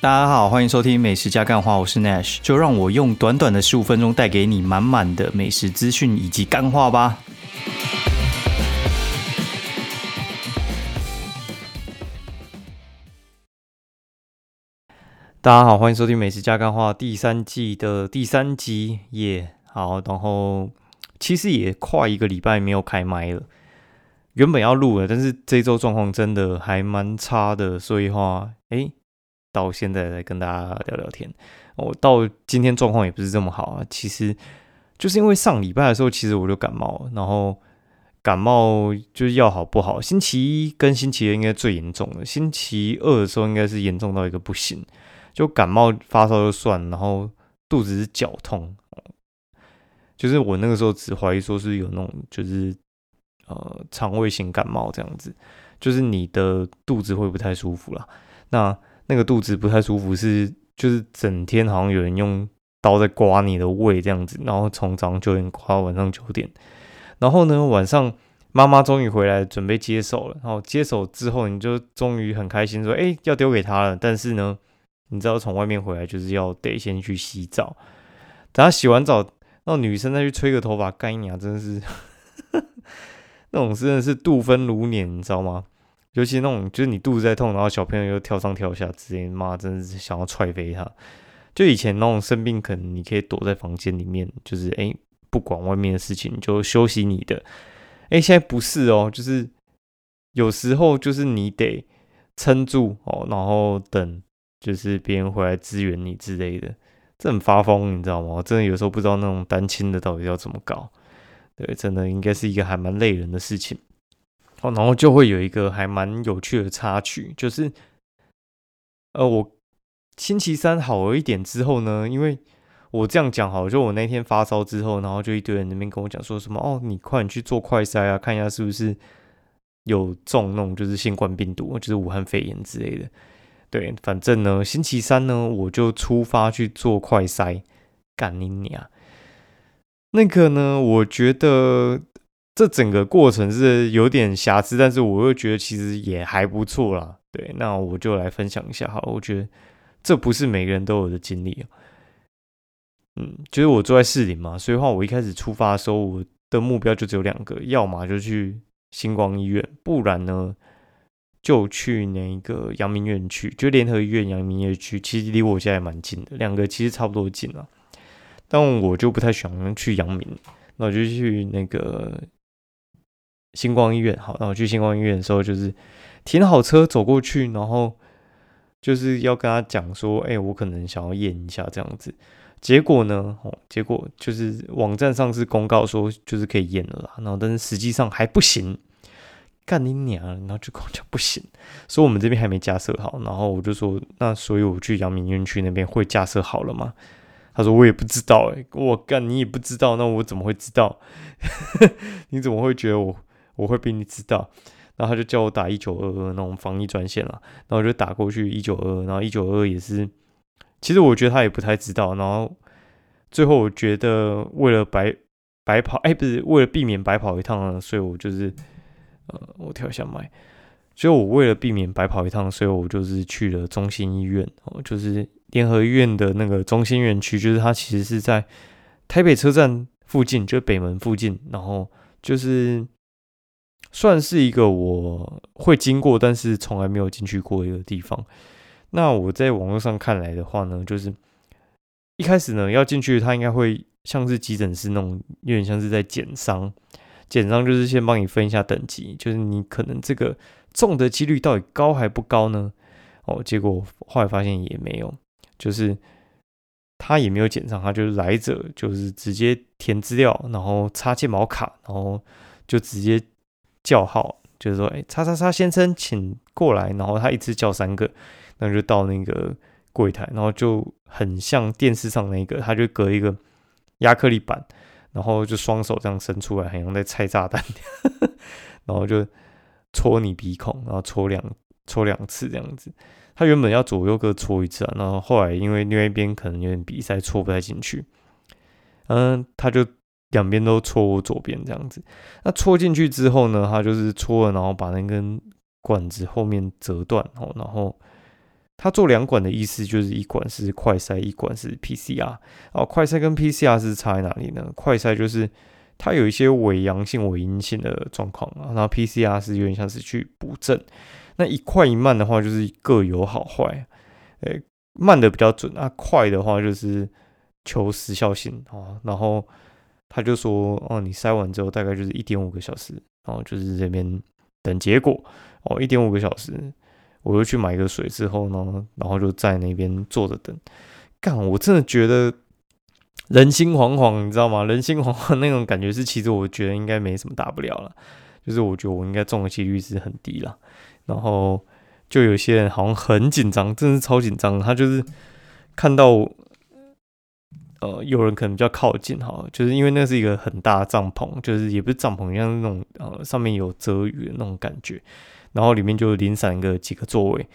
大家好，欢迎收听美食加干话，我是 Nash，就让我用短短的十五分钟带给你满满的美食资讯以及干话吧。大家好，欢迎收听美食加干话第三季的第三集耶。好，然后其实也快一个礼拜没有开麦了，原本要录了，但是这周状况真的还蛮差的，所以话，哎。到现在来跟大家聊聊天，我到今天状况也不是这么好啊。其实就是因为上礼拜的时候，其实我就感冒，然后感冒就是要好不好？星期一跟星期二应该最严重的，星期二的时候应该是严重到一个不行，就感冒发烧就算，然后肚子是绞痛，就是我那个时候只怀疑说是有那种就是呃肠胃型感冒这样子，就是你的肚子会不太舒服了，那。那个肚子不太舒服，是就是整天好像有人用刀在刮你的胃这样子，然后从早上九点刮到晚上九点，然后呢晚上妈妈终于回来准备接手了，然后接手之后你就终于很开心说，哎要丢给他了，但是呢你知道从外面回来就是要得先去洗澡，等他洗完澡，那女生再去吹个头发，干你啊真的是，那种真的是度分如年，你知道吗？尤其那种，就是你肚子在痛，然后小朋友又跳上跳下，直接妈真的是想要踹飞他。就以前那种生病，可能你可以躲在房间里面，就是哎，不管外面的事情，就休息你的。哎，现在不是哦，就是有时候就是你得撑住哦，然后等就是别人回来支援你之类的，这很发疯，你知道吗？真的有时候不知道那种单亲的到底要怎么搞。对，真的应该是一个还蛮累人的事情。哦，然后就会有一个还蛮有趣的插曲，就是，呃，我星期三好一点之后呢，因为我这样讲好，就我那天发烧之后，然后就一堆人那边跟我讲说什么，哦，你快点去做快筛啊，看一下是不是有中那种就是新冠病毒，就是武汉肺炎之类的。对，反正呢，星期三呢，我就出发去做快筛，干你娘！那个呢，我觉得。这整个过程是有点瑕疵，但是我又觉得其实也还不错啦。对，那我就来分享一下好，我觉得这不是每个人都有的经历嗯，就是我住在市里嘛，所以话我一开始出发的时候，我的目标就只有两个，要么就去星光医院，不然呢就去那个阳明院区，就联合医院阳明院区，其实离我家也蛮近的，两个其实差不多近啊。但我就不太喜欢去阳明，那我就去那个。星光医院，好，然后去星光医院的时候，就是停好车走过去，然后就是要跟他讲说，哎，我可能想要验一下这样子。结果呢，哦，结果就是网站上是公告说就是可以验了啦，然后但是实际上还不行，干你娘！然后就跟我讲不行，说我们这边还没架设好。然后我就说，那所以我去阳明院区那边会架设好了吗？他说我也不知道，哎，我干你也不知道，那我怎么会知道？你怎么会觉得我？我会比你知道，然后他就叫我打一九二二那种防疫专线了，然后我就打过去一九二二，然后一九二二也是，其实我觉得他也不太知道，然后最后我觉得为了白白跑，哎，不是为了避免白跑一趟，所以我就是呃，我跳一下麦，所以我为了避免白跑一趟，所以我就是去了中心医院，哦，就是联合医院的那个中心院区，就是它其实是在台北车站附近，就北门附近，然后就是。算是一个我会经过，但是从来没有进去过一个地方。那我在网络上看来的话呢，就是一开始呢要进去，它应该会像是急诊室那种，有点像是在减伤。减伤就是先帮你分一下等级，就是你可能这个中的几率到底高还不高呢？哦，结果后来发现也没有，就是他也没有减伤，他就是来者就是直接填资料，然后插健保卡，然后就直接。叫号就是说，哎，叉叉叉先生，请过来。然后他一次叫三个，那就到那个柜台，然后就很像电视上那个，他就隔一个亚克力板，然后就双手这样伸出来，好像在拆炸弹，然后就戳你鼻孔，然后戳两戳两次这样子。他原本要左右各戳一次啊，然后后来因为另外一边可能有点比赛，戳不太进去，嗯，他就。两边都戳我左边这样子，那戳进去之后呢，他就是戳了，然后把那根管子后面折断，哦，然后他做两管的意思就是一管是快筛，一管是 PCR。哦，快筛跟 PCR 是差在哪里呢？快筛就是它有一些伪阳性、伪阴性的状况啊，然后 PCR 是有点像是去补正。那一快一慢的话，就是各有好坏。诶，慢的比较准啊，快的话就是求时效性哦。然后他就说，哦，你筛完之后大概就是一点五个小时，然后就是这边等结果哦，一点五个小时。我又去买个水之后呢，然后就在那边坐着等。干，我真的觉得人心惶惶，你知道吗？人心惶惶那种感觉是，其实我觉得应该没什么大不了了。就是我觉得我应该中的几率是很低了。然后就有些人好像很紧张，真的是超紧张。他就是看到呃有人可能比较靠近哈，就是因为那是一个很大的帐篷，就是也不是帐篷，像那种呃上面有遮雨的那种感觉。然后里面就零散个几个座位，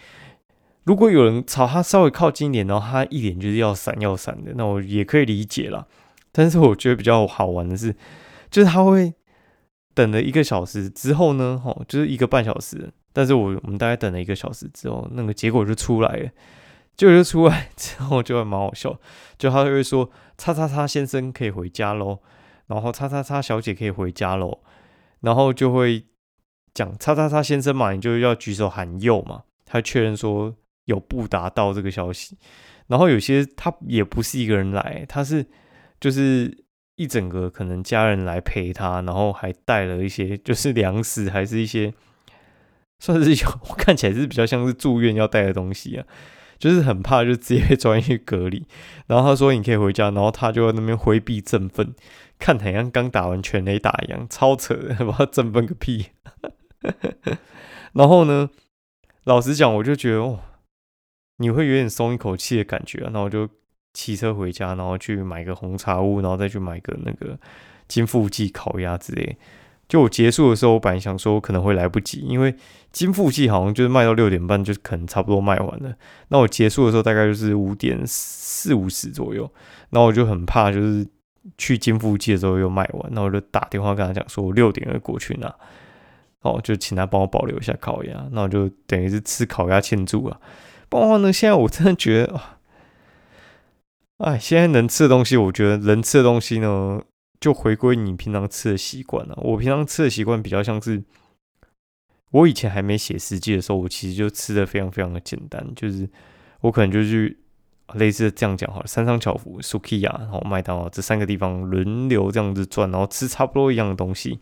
如果有人朝他稍微靠近一点，然后他一脸就是要闪要闪的，那我也可以理解啦。但是我觉得比较好玩的是，就是他会等了一个小时之后呢，吼，就是一个半小时。但是我我们大概等了一个小时之后，那个结果就出来了，就就出来之后就会蛮好笑，就他会说“叉叉叉先生可以回家喽”，然后“叉叉叉小姐可以回家喽”，然后就会。讲叉叉叉先生嘛，你就要举手喊右嘛，他确认说有不达到这个消息。然后有些他也不是一个人来，他是就是一整个可能家人来陪他，然后还带了一些就是粮食，还是一些算是有 看起来是比较像是住院要带的东西啊，就是很怕就直接被抓进去隔离。然后他说你可以回家，然后他就在那边挥臂振奋，看很像刚打完全雷打一样，超扯的，把他振奋个屁。然后呢，老实讲，我就觉得哦，你会有点松一口气的感觉啊。那我就骑车回家，然后去买个红茶屋，然后再去买个那个金富记烤鸭之类。就我结束的时候，我本来想说可能会来不及，因为金富记好像就是卖到六点半，就可能差不多卖完了。那我结束的时候大概就是五点四五十左右，然后我就很怕，就是去金富记的时候又卖完，那我就打电话跟他讲说，我六点会过去拿。哦，就请他帮我保留一下烤鸭，那我就等于是吃烤鸭庆祝啊。不然的话呢，现在我真的觉得，哎，现在能吃的东西，我觉得能吃的东西呢，就回归你平常吃的习惯了。我平常吃的习惯比较像是，我以前还没写实际的时候，我其实就吃的非常非常的简单，就是我可能就去类似这样讲哈，三上巧福、Sukiya，然后麦当劳这三个地方轮流这样子转，然后吃差不多一样的东西。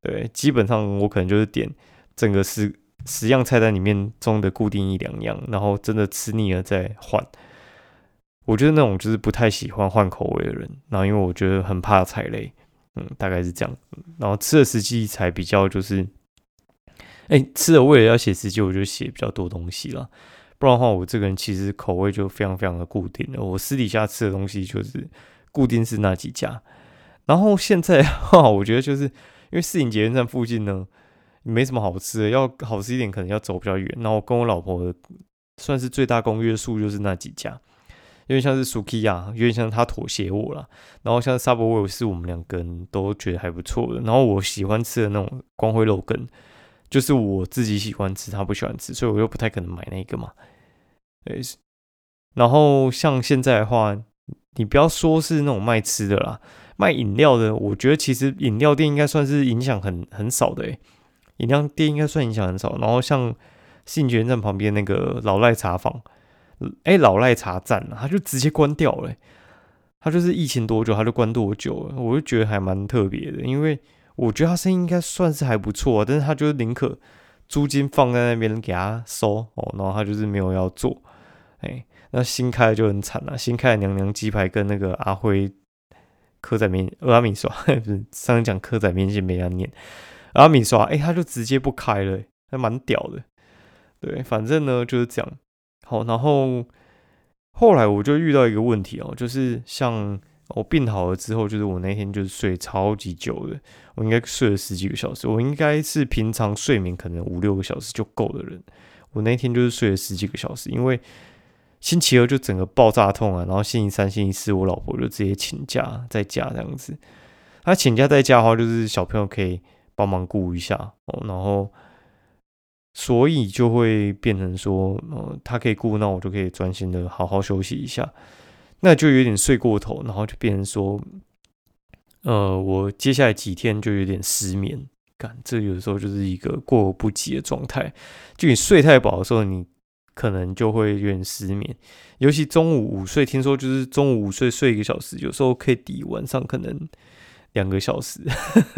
对，基本上我可能就是点整个十十样菜单里面中的固定一两样，然后真的吃腻了再换。我觉得那种就是不太喜欢换口味的人，然后因为我觉得很怕踩雷，嗯，大概是这样。然后吃的时机才比较就是，哎，吃的为了要写时机，我就写比较多东西了。不然的话，我这个人其实口味就非常非常的固定了。我私底下吃的东西就是固定是那几家。然后现在哈，我觉得就是。因为市营捷运站附近呢，没什么好吃的，要好吃一点可能要走比较远。然后跟我老婆算是最大公约数就是那几家，因为像是 Sukiya，有点像他妥协我了。然后像 Subway 是我们两个人都觉得还不错的。然后我喜欢吃的那种光辉肉羹，就是我自己喜欢吃，他不喜欢吃，所以我又不太可能买那个嘛。对，然后像现在的话，你不要说是那种卖吃的啦。卖饮料的，我觉得其实饮料店应该算是影响很很少的诶，饮料店应该算影响很少。然后像信泉站旁边那个老赖茶坊，哎，老赖茶站啊，他就直接关掉了。他就是疫情多久他就关多久，我就觉得还蛮特别的，因为我觉得他生意应该算是还不错，但是他就是宁可租金放在那边给他收哦，然后他就是没有要做。哎，那新开的就很惨了，新开的娘娘鸡排跟那个阿辉。蚵仔面，阿米刷 不是上次讲蚵仔面线没人念，阿米刷哎，他就直接不开了，还蛮屌的。对，反正呢就是这样。好，然后后来我就遇到一个问题哦，就是像我病好了之后，就是我那天就是睡超级久的，我应该睡了十几个小时，我应该是平常睡眠可能五六个小时就够的人，我那天就是睡了十几个小时，因为。星期二就整个爆炸痛啊，然后星期三、星期四我老婆就直接请假在家这样子。她请假在家的话，就是小朋友可以帮忙顾一下哦。然后所以就会变成说，呃，他可以顾，那我就可以专心的好好休息一下，那就有点睡过头，然后就变成说，呃，我接下来几天就有点失眠感，这有的时候就是一个过犹不及的状态。就你睡太饱的时候，你可能就会有点失眠，尤其中午午睡，听说就是中午午睡睡一个小时，有时候可以抵晚上可能。两个小时，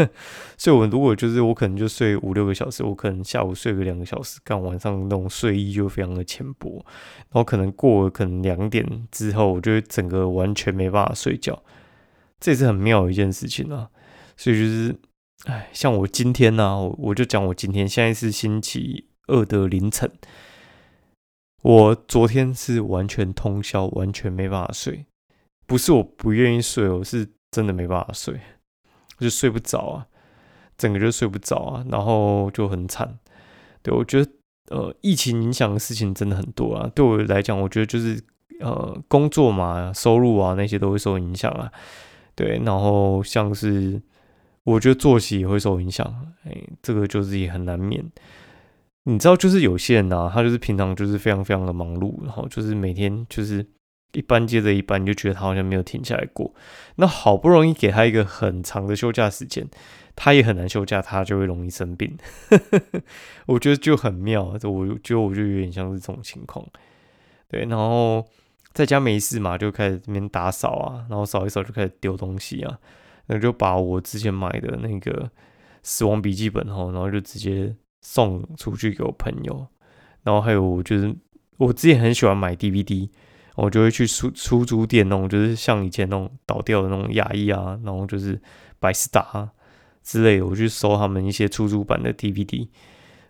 所以我如果就是我可能就睡五六个小时，我可能下午睡个两个小时，干晚上那种睡意就非常的浅薄，然后可能过了可能两点之后，我就整个完全没办法睡觉，这也是很妙的一件事情啊。所以就是，哎，像我今天呢，我就讲我今天现在是星期二的凌晨，我昨天是完全通宵，完全没办法睡，不是我不愿意睡，我是真的没办法睡。就睡不着啊，整个就睡不着啊，然后就很惨。对我觉得，呃，疫情影响的事情真的很多啊。对我来讲，我觉得就是呃，工作嘛，收入啊那些都会受影响啊。对，然后像是我觉得作息也会受影响，哎，这个就是也很难免。你知道，就是有些人呢，他就是平常就是非常非常的忙碌，然后就是每天就是。一班接着一班，你就觉得他好像没有停下来过。那好不容易给他一个很长的休假时间，他也很难休假，他就会容易生病。我觉得就很妙，我觉得我就有点像是这种情况。对，然后在家没事嘛，就开始这边打扫啊，然后扫一扫就开始丢东西啊，那就把我之前买的那个死亡笔记本哈，然后就直接送出去给我朋友。然后还有就是我自己很喜欢买 DVD。我就会去出出租店那种，就是像以前那种倒掉的那种牙医啊，然后就是百事达之类的，我去收他们一些出租版的 DVD。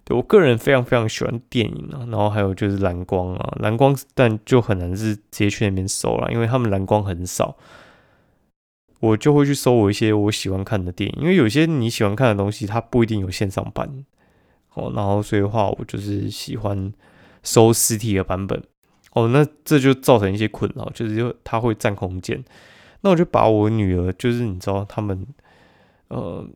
对我个人非常非常喜欢电影啊，然后还有就是蓝光啊，蓝光但就很难是直接去那边收了，因为他们蓝光很少。我就会去搜我一些我喜欢看的电影，因为有些你喜欢看的东西，它不一定有线上版哦。然后所以的话，我就是喜欢搜实体的版本。哦，那这就造成一些困扰，就是因为它会占空间。那我就把我女儿，就是你知道，他们呃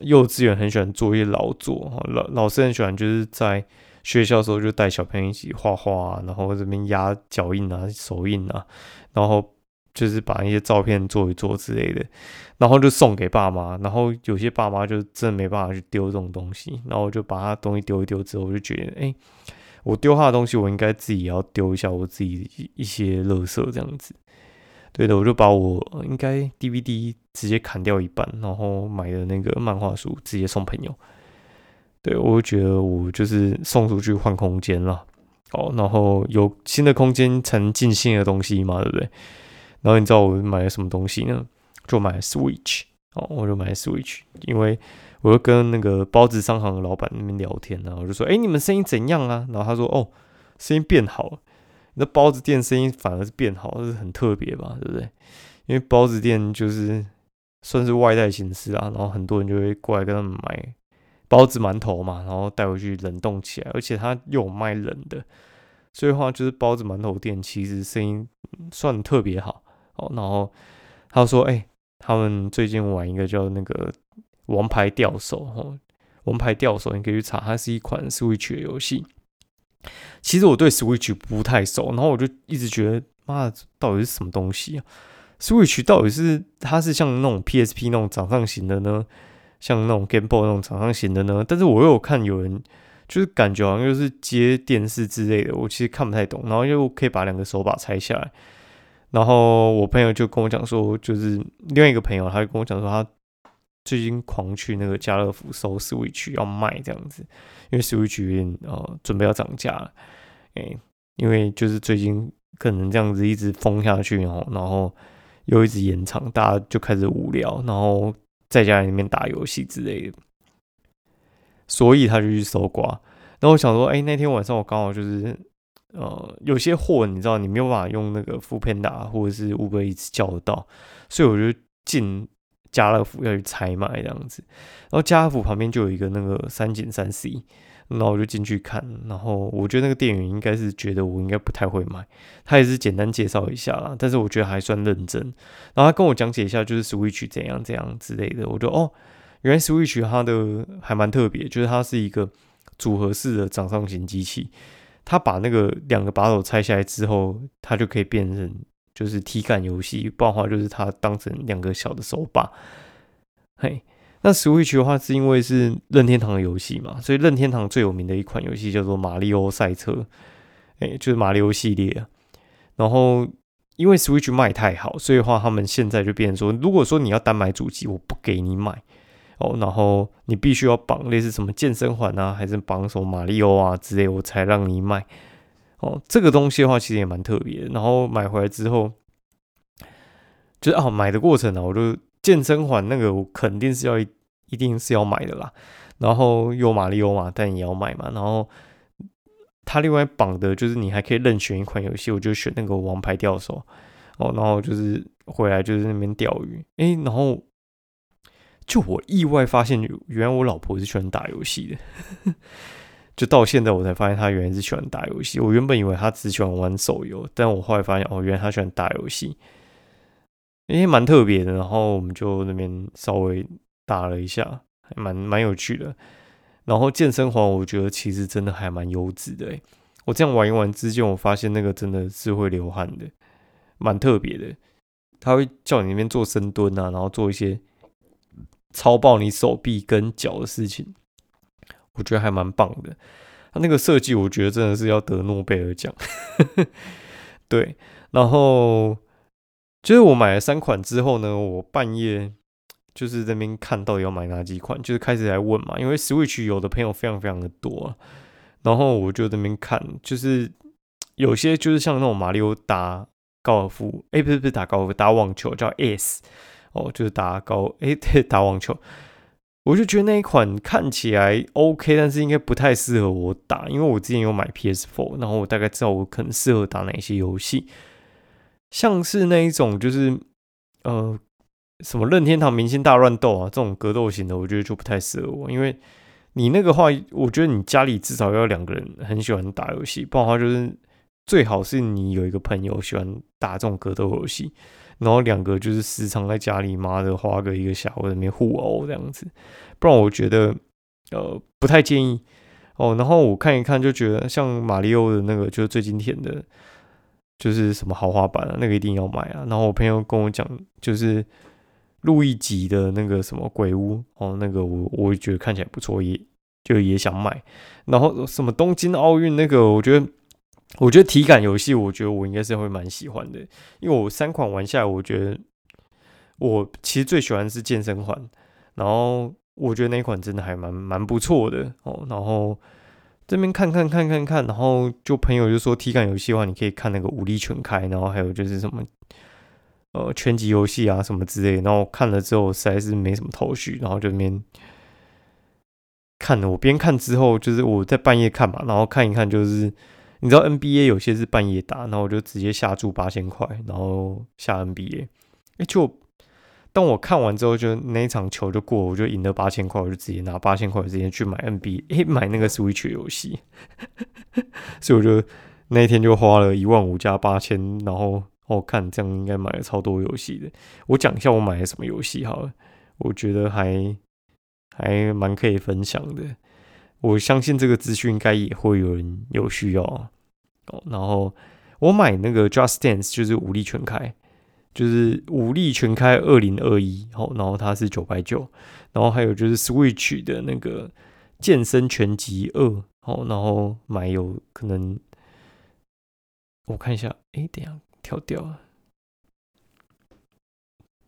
幼稚园很喜欢做一些劳作，老老师很喜欢就是在学校的时候就带小朋友一起画画，然后这边压脚印啊、手印啊，然后就是把一些照片做一做之类的，然后就送给爸妈。然后有些爸妈就真的没办法去丢这种东西，然后我就把他东西丢一丢之后，我就觉得哎。我丢他的东西，我应该自己也要丢一下我自己一些垃圾这样子。对的，我就把我应该 DVD 直接砍掉一半，然后买的那个漫画书直接送朋友。对我就觉得我就是送出去换空间了，哦，然后有新的空间才能进新的东西嘛，对不对？然后你知道我买了什么东西呢？就买 Switch，哦，我就买 Switch，因为。我就跟那个包子商行的老板那边聊天呢，我就说：“哎，你们生意怎样啊？”然后他说：“哦，生意变好了。那包子店生意反而是变好，这是很特别吧？对不对？因为包子店就是算是外带形式啊，然后很多人就会过来跟他们买包子、馒头嘛，然后带回去冷冻起来，而且他又有卖冷的，所以话就是包子、馒头店其实生意算特别好哦。然后他说：“哎，他们最近玩一个叫那个。”王牌钓手，哈，王牌钓手，你可以去查，它是一款 Switch 的游戏。其实我对 Switch 不太熟，然后我就一直觉得，妈，到底是什么东西啊？Switch 到底是它是像那种 PSP 那种掌上型的呢，像那种 Game Boy 那种掌上型的呢？但是我又看有人就是感觉好像就是接电视之类的，我其实看不太懂。然后又可以把两个手把拆下来，然后我朋友就跟我讲说，就是另外一个朋友，他就跟我讲说他。最近狂去那个家乐福收 Switch 要卖这样子，因为 Switch 有点呃准备要涨价了，哎，因为就是最近可能这样子一直封下去哦，然后又一直延长，大家就开始无聊，然后在家里面打游戏之类的，所以他就去搜刮。然后我想说，哎，那天晚上我刚好就是呃有些货你知道你没有办法用那个 f o o Panda 或者是 Uber 一直叫得到，所以我就进。家乐福要去拆买这样子，然后家乐福旁边就有一个那个三井三 C，然后我就进去看，然后我觉得那个店员应该是觉得我应该不太会买，他也是简单介绍一下啦，但是我觉得还算认真，然后他跟我讲解一下就是 Switch 怎样怎样之类的，我就哦，原来 Switch 它的还蛮特别，就是它是一个组合式的掌上型机器，它把那个两个把手拆下来之后，它就可以变成就是体感游戏，不然话就是它当成两个小的手把。嘿，那 Switch 的话是因为是任天堂的游戏嘛，所以任天堂最有名的一款游戏叫做马里奥赛车，哎，就是马里奥系列。然后因为 Switch 卖太好，所以的话他们现在就变成说，如果说你要单买主机，我不给你买。哦，然后你必须要绑类似什么健身环啊，还是绑什么马里奥啊之类，我才让你买。哦，这个东西的话其实也蛮特别。然后买回来之后，就是啊，买的过程呢，我就健身环那个我肯定是要一定是要买的啦。然后有马里奥嘛，但也要买嘛。然后他另外绑的就是你还可以任选一款游戏，我就选那个王牌钓手。哦，然后就是回来就是那边钓鱼，诶，然后。就我意外发现，原来我老婆是喜欢打游戏的。就到现在我才发现，她原来是喜欢打游戏。我原本以为她只喜欢玩手游，但我后来发现，哦，原来她喜欢打游戏，诶，蛮特别的。然后我们就那边稍微打了一下，还蛮蛮有趣的。然后健身环，我觉得其实真的还蛮优质的。我这样玩一玩之间，我发现那个真的是会流汗的，蛮特别的。他会叫你那边做深蹲啊，然后做一些。超爆你手臂跟脚的事情，我觉得还蛮棒的。他那个设计，我觉得真的是要得诺贝尔奖。对，然后就是我买了三款之后呢，我半夜就是这边看到底要买哪几款，就是开始来问嘛。因为 Switch 有的朋友非常非常的多，然后我就这边看，就是有些就是像那种马里奥打高尔夫，哎，不是不是打高尔夫，打网球叫 S。哦，就是打高诶，对，打网球，我就觉得那一款看起来 OK，但是应该不太适合我打，因为我之前有买 PS4，然后我大概知道我可能适合打哪些游戏，像是那一种就是呃什么任天堂明星大乱斗啊这种格斗型的，我觉得就不太适合我，因为你那个话，我觉得你家里至少要两个人很喜欢打游戏，不然的话就是最好是你有一个朋友喜欢打这种格斗游戏。然后两个就是时常在家里妈的花个一个下午在那边互殴这样子，不然我觉得呃不太建议哦。然后我看一看就觉得像马里奥的那个就是最经典的，就是什么豪华版啊，那个一定要买啊。然后我朋友跟我讲，就是路易吉的那个什么鬼屋哦，那个我我觉得看起来不错，也就也想买。然后什么东京奥运那个，我觉得。我觉得体感游戏，我觉得我应该是会蛮喜欢的，因为我三款玩下来，我觉得我其实最喜欢是健身环，然后我觉得那款真的还蛮蛮不错的哦。然后这边看看看看看，然后就朋友就说体感游戏的话，你可以看那个武力全开，然后还有就是什么呃拳击游戏啊什么之类。然后看了之后实在是没什么头绪，然后就边看了。我边看之后，就是我在半夜看嘛，然后看一看就是。你知道 NBA 有些是半夜打，然后我就直接下注八千块，然后下 NBA。哎，就当我看完之后，就那一场球就过，我就赢了八千块，我就直接拿八千块直接去买 NBA，哎，买那个 Switch 游戏。所以我就那一天就花了一万五加八千，然后我看这样应该买了超多游戏的。我讲一下我买了什么游戏好了，我觉得还还蛮可以分享的。我相信这个资讯应该也会有人有需要哦。然后我买那个 Just Dance 就是武力全开，就是武力全开二零二一，然后然后它是九百九，然后还有就是 Switch 的那个健身全集二，好，然后买有可能我看一下，哎，等下跳掉了，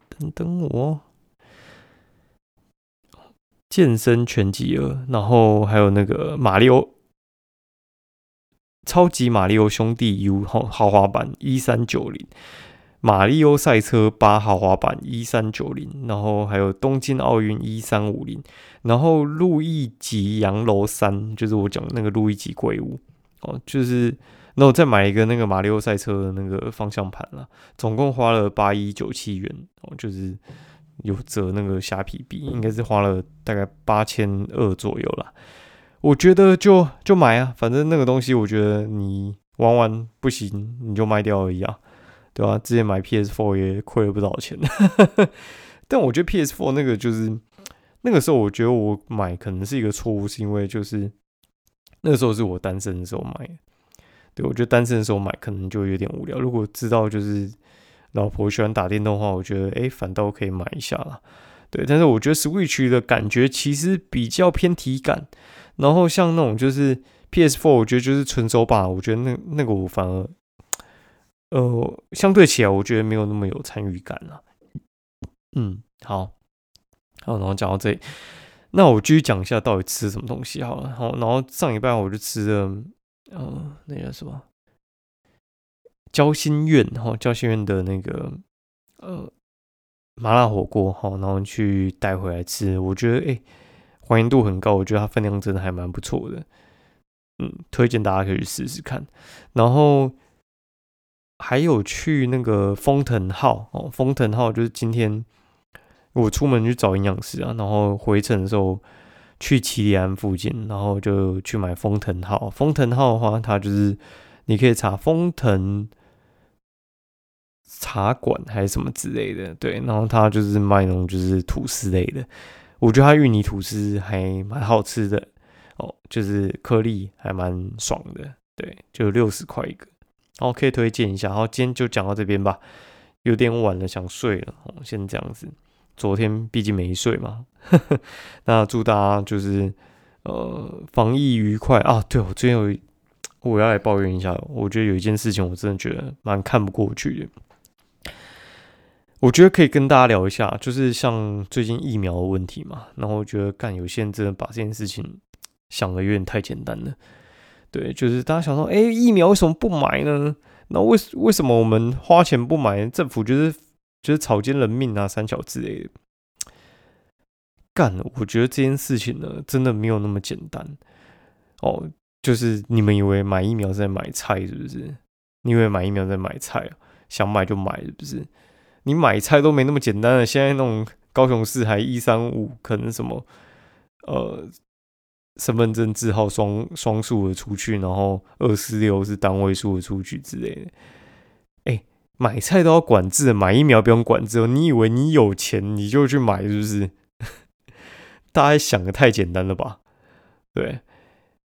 等等我。健身拳击二，然后还有那个马里奥超级马里奥兄弟 U 豪豪华版一三九零，马里奥赛车八豪华版一三九零，然后还有东京奥运一三五零，然后路易吉洋楼三，就是我讲的那个路易吉鬼屋哦，就是那我再买一个那个马里奥赛车的那个方向盘了，总共花了八一九七元哦，就是。有折那个虾皮币，应该是花了大概八千二左右啦。我觉得就就买啊，反正那个东西，我觉得你玩玩不行，你就卖掉而已啊，对吧？之前买 PS4 也亏了不少钱，但我觉得 PS4 那个就是那个时候，我觉得我买可能是一个错误，是因为就是那个时候是我单身的时候买，对我觉得单身的时候买可能就有点无聊。如果知道就是老婆喜欢打电动的话，我觉得哎，反倒可以买一下了。对，但是我觉得 Switch 的感觉其实比较偏体感，然后像那种就是 PS4，我觉得就是纯手把，我觉得那那个我反而呃相对起来，我觉得没有那么有参与感了。嗯，好，好，然后讲到这里。那我继续讲一下到底吃什么东西好了。好，然后上一半我就吃了，呃，那叫什么？交心苑哈，交心苑的那个呃麻辣火锅哈，然后去带回来吃。我觉得哎，还原度很高，我觉得它分量真的还蛮不错的。嗯，推荐大家可以试试看。然后还有去那个丰腾号哦，丰腾号就是今天。我出门去找营养师啊，然后回程的时候去奇里安附近，然后就去买丰腾号。丰腾号的话，它就是你可以查丰腾茶馆还是什么之类的，对。然后它就是卖那种就是吐司类的，我觉得它芋泥吐司还蛮好吃的哦，就是颗粒还蛮爽的，对，就六十块一个，然后可以推荐一下。然后今天就讲到这边吧，有点晚了，想睡了，哦，先这样子。昨天毕竟没睡嘛，那祝大家就是呃防疫愉快啊！对我最近有我要来抱怨一下，我觉得有一件事情我真的觉得蛮看不过去的。我觉得可以跟大家聊一下，就是像最近疫苗的问题嘛。然后我觉得干有些人真的把这件事情想的有点太简单了。对，就是大家想说，哎，疫苗为什么不买呢？那为为什么我们花钱不买？政府就是。就是草菅人命啊，三角之类的。干，我觉得这件事情呢，真的没有那么简单哦。就是你们以为买疫苗是在买菜是不是？你以为买疫苗在买菜啊？想买就买是不是？你买菜都没那么简单了。现在那种高雄市还一三五，可能什么呃身份证字号双双数的出去，然后二四六是单位数的出去之类的。哎买菜都要管制，买疫苗不用管制哦。你以为你有钱你就去买，是不是？大家想的太简单了吧？对，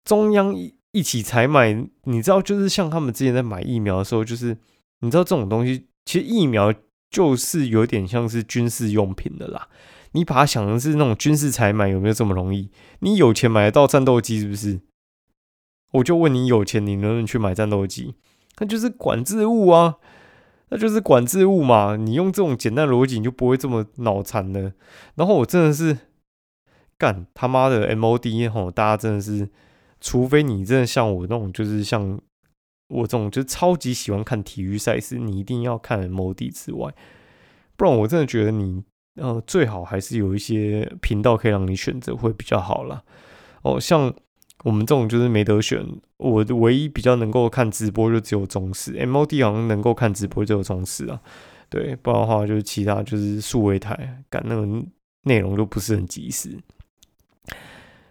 中央一一起采买，你知道，就是像他们之前在买疫苗的时候，就是你知道这种东西，其实疫苗就是有点像是军事用品的啦。你把它想成是那种军事采买，有没有这么容易？你有钱买得到战斗机，是不是？我就问你，有钱你能不能去买战斗机？那就是管制物啊。那就是管制物嘛，你用这种简单逻辑，你就不会这么脑残了。然后我真的是干他妈的 MOD 吼，大家真的是，除非你真的像我那种，就是像我这种，就超级喜欢看体育赛事，你一定要看 MOD 之外，不然我真的觉得你呃最好还是有一些频道可以让你选择会比较好啦。哦，像。我们这种就是没得选，我唯一比较能够看直播就只有中视，MOD 好像能够看直播只有中视啊，对，不然的话就是其他就是数位台，赶那个内容就不是很及时。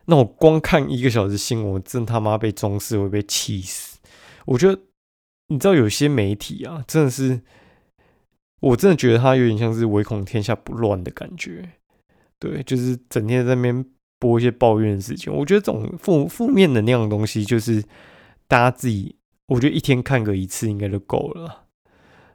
那我光看一个小时新闻，真他妈被中视会被气死。我觉得你知道有些媒体啊，真的是，我真的觉得他有点像是唯恐天下不乱的感觉，对，就是整天在那边。播一些抱怨的事情，我觉得这种负负面能量的东西，就是大家自己，我觉得一天看个一次应该就够了。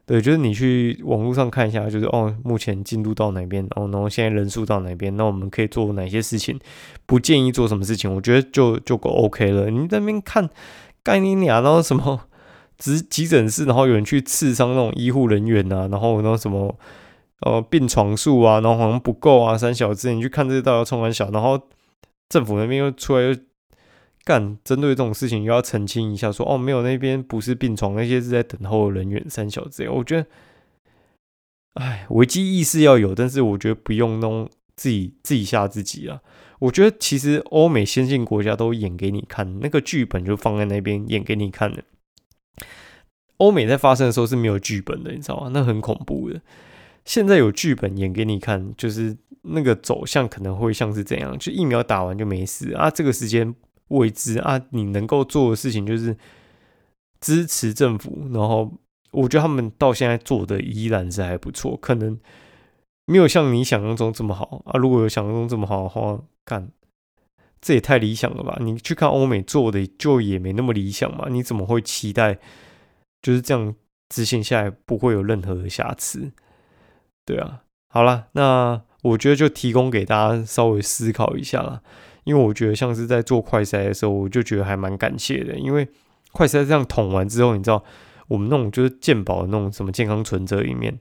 对，就是你去网络上看一下，就是哦，目前进度到哪边，哦，然后现在人数到哪边，那我们可以做哪些事情，不建议做什么事情，我觉得就就够 OK 了。你那边看概念俩，然后什么急急诊室，然后有人去刺伤那种医护人员啊，然后那什么呃病床数啊，然后好像不够啊，三小时你去看这些到底要冲完小，然后。政府那边又出来又干，针对这种事情又要澄清一下，说哦没有，那边不是病床，那些是在等候人员三小时。我觉得，哎，危机意识要有，但是我觉得不用弄自己自己吓自己啊。我觉得其实欧美先进国家都演给你看，那个剧本就放在那边演给你看的。欧美在发生的时候是没有剧本的，你知道吗？那很恐怖的。现在有剧本演给你看，就是那个走向可能会像是怎样？就疫苗打完就没事啊，这个时间未知啊，你能够做的事情就是支持政府。然后我觉得他们到现在做的依然是还不错，可能没有像你想象中这么好啊。如果有想象中这么好的话，干这也太理想了吧？你去看欧美做的就也没那么理想嘛？你怎么会期待就是这样执行下来不会有任何的瑕疵？对啊，好了，那我觉得就提供给大家稍微思考一下啦。因为我觉得像是在做快筛的时候，我就觉得还蛮感谢的，因为快筛这样捅完之后，你知道我们那种就是健保的那种什么健康存折里面，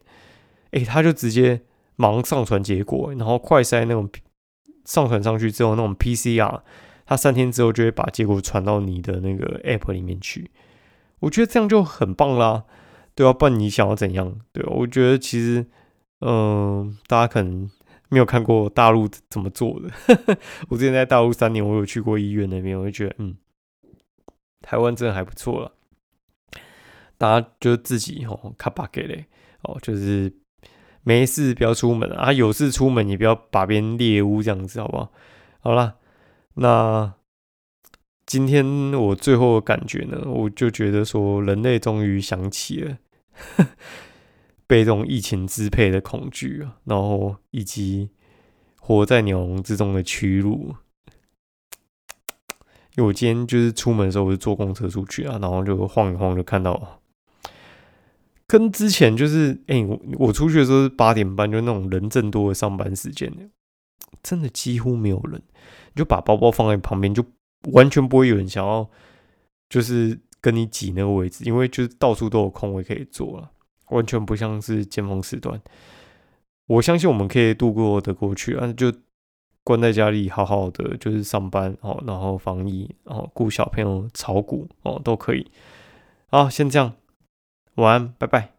诶，他就直接忙上传结果，然后快筛那种上传上去之后，那种 PCR，他三天之后就会把结果传到你的那个 App 里面去。我觉得这样就很棒啦，对啊，不然你想要怎样？对，我觉得其实，嗯，大家可能。没有看过大陆怎么做的。我之前在大陆三年，我有去过医院那边，我就觉得，嗯，台湾真的还不错了。大家就自己哦，卡巴给嘞哦，就是没事不要出门啊，有事出门也不要把别人猎物这样子，好不好？好了，那今天我最后的感觉呢，我就觉得说，人类终于想起了。被这种疫情支配的恐惧啊，然后以及活在鸟笼之中的屈辱。因为我今天就是出门的时候，我是坐公车出去啊，然后就晃一晃，就看到跟之前就是，哎，我我出去的时候是八点半，就那种人正多的上班时间，真的几乎没有人。你就把包包放在旁边，就完全不会有人想要就是跟你挤那个位置，因为就是到处都有空位可以坐了。完全不像是尖峰时段，我相信我们可以度过的过去啊，就关在家里好好的就是上班哦，然后防疫，哦顾小朋友炒股哦，都可以。好，先这样，晚安，拜拜。